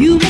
You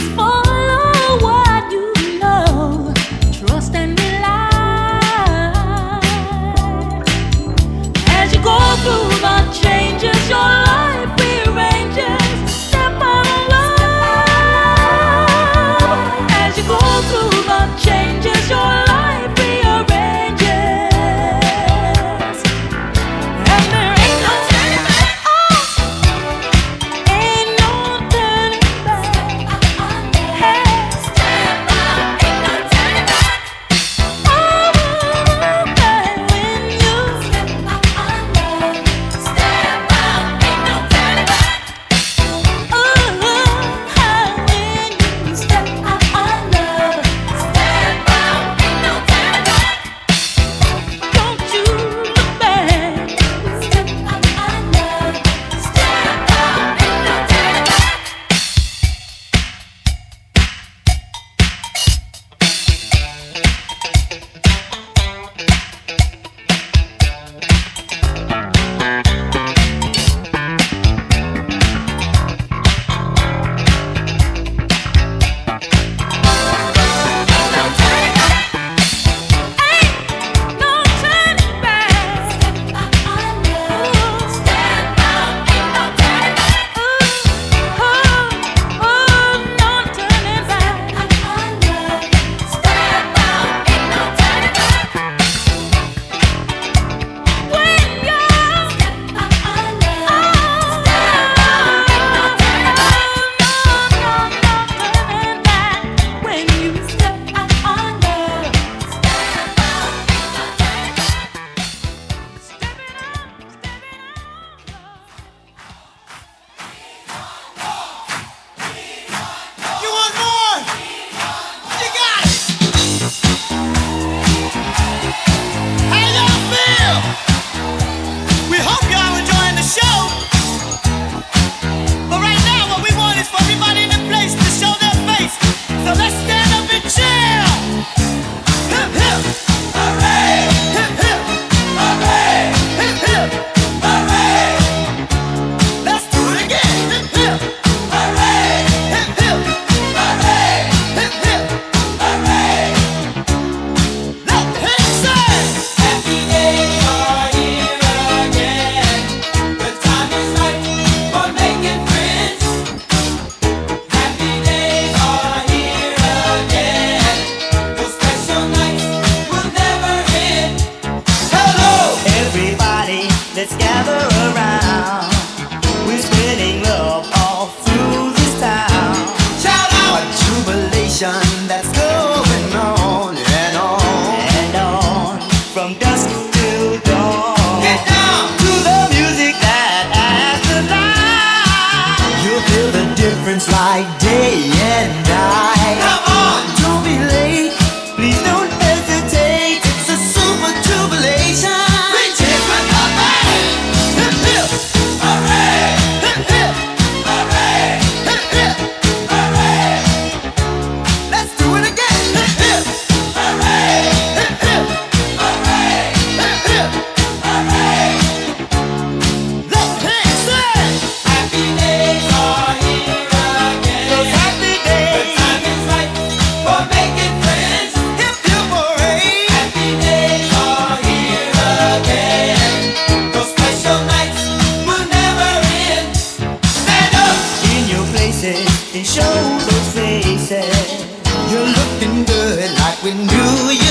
Happy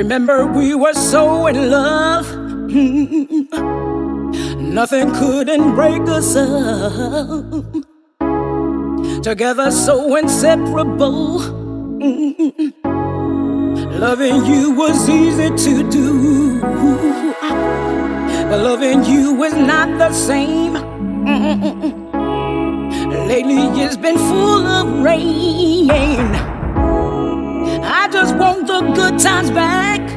Remember, we were so in love. Nothing couldn't break us up. Together, so inseparable. Loving you was easy to do. But loving you is not the same. Lately, it's been full of rain. Just want the good times back.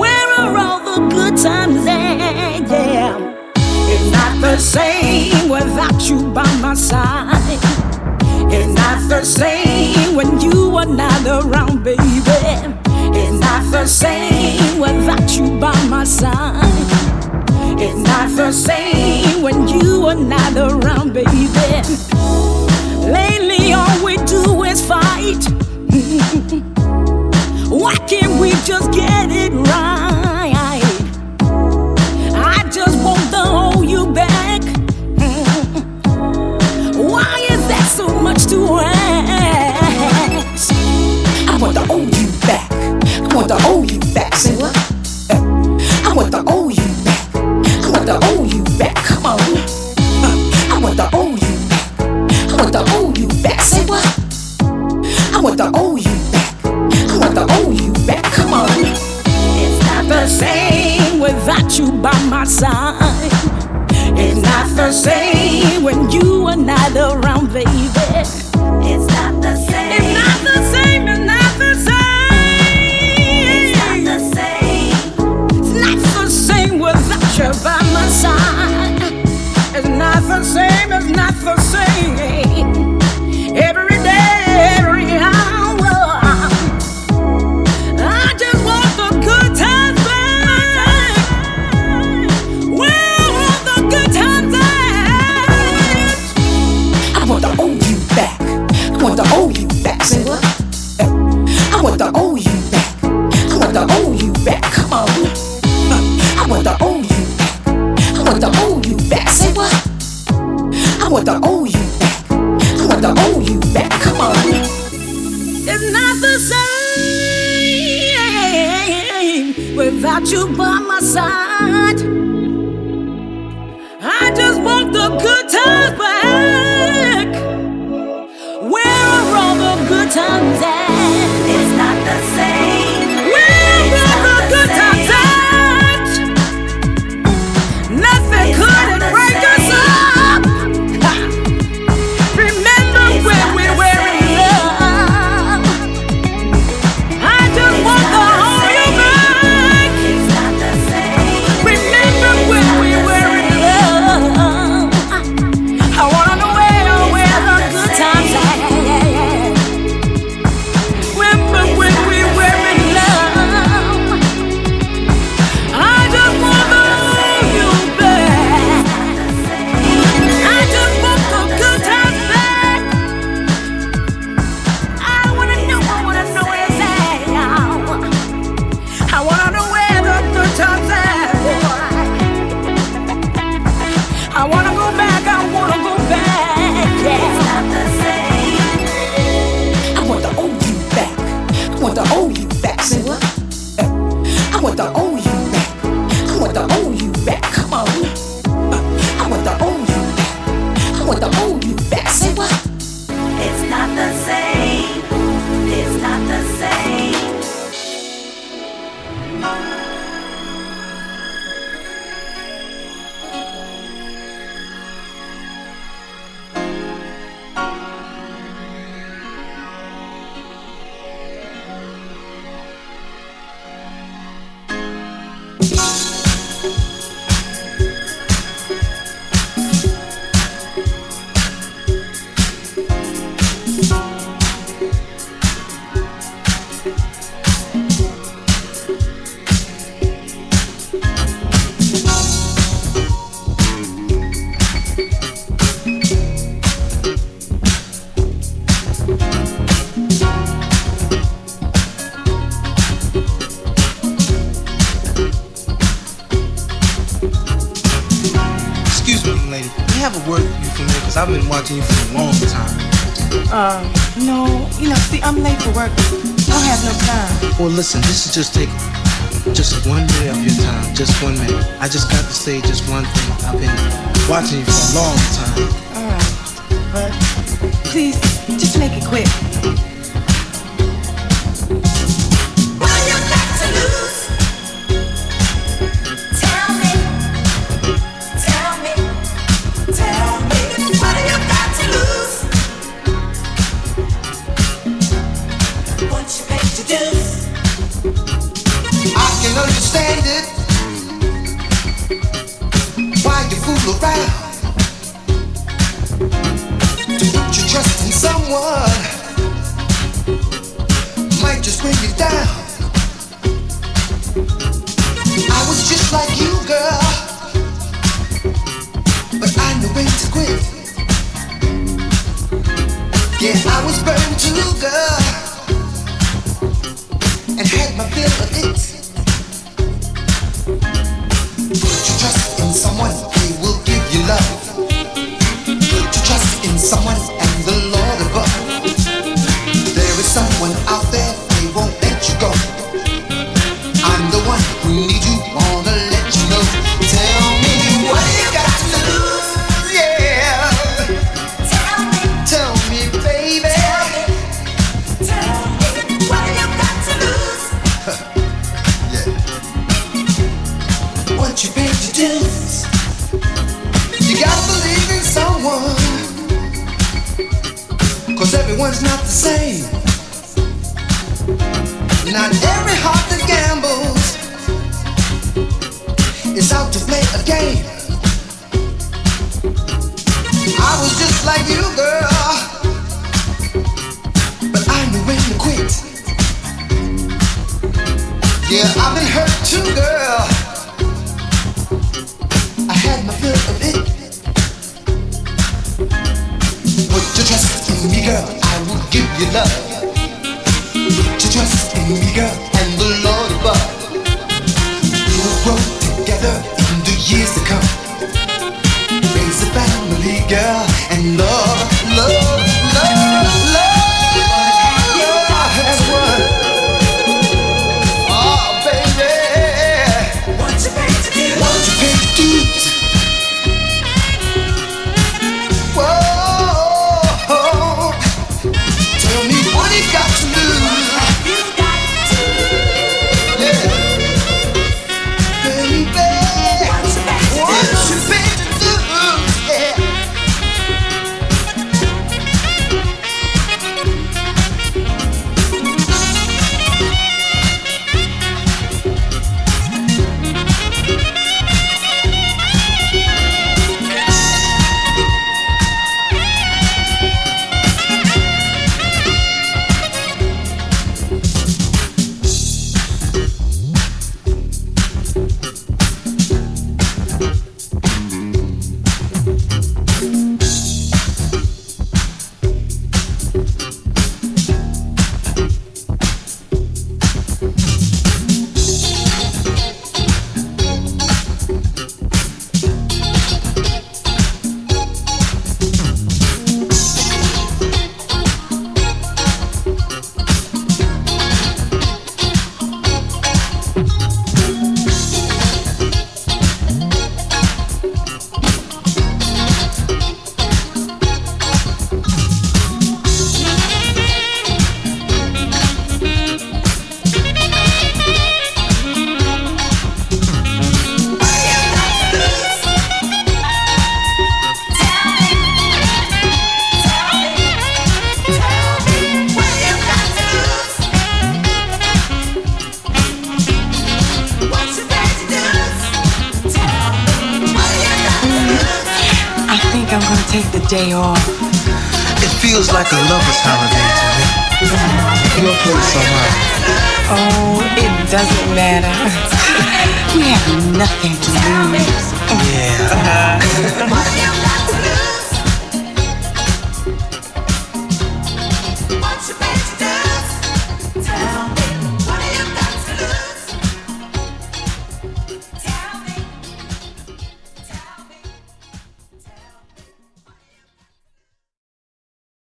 Where are all the good times at? Yeah. It's not the same without you by my side. It's not the same when you are not around, baby. It's not the same without you by my side. It's not the same when you are not around, baby. Lately, all we do is fight. Why can't we just get it right? I just want to hold you back. Why is that so much to ask? I want to hold you back. I want to hold you back. Say what? My side. It's not the same when you are not around, baby. It's not the same. It's not the same. It's not the same. It's not the same. It's not the same without you by my side. It's not the same. It's not the same. listen, this is just take just one day of your time. Just one minute. I just got to say just one thing. I've been watching you for a long time. All right. But please, just make it quick. burned to quit. Yeah, I was burned to go and had my fill of it. Trust in someone, they will give you love. Trust in someone.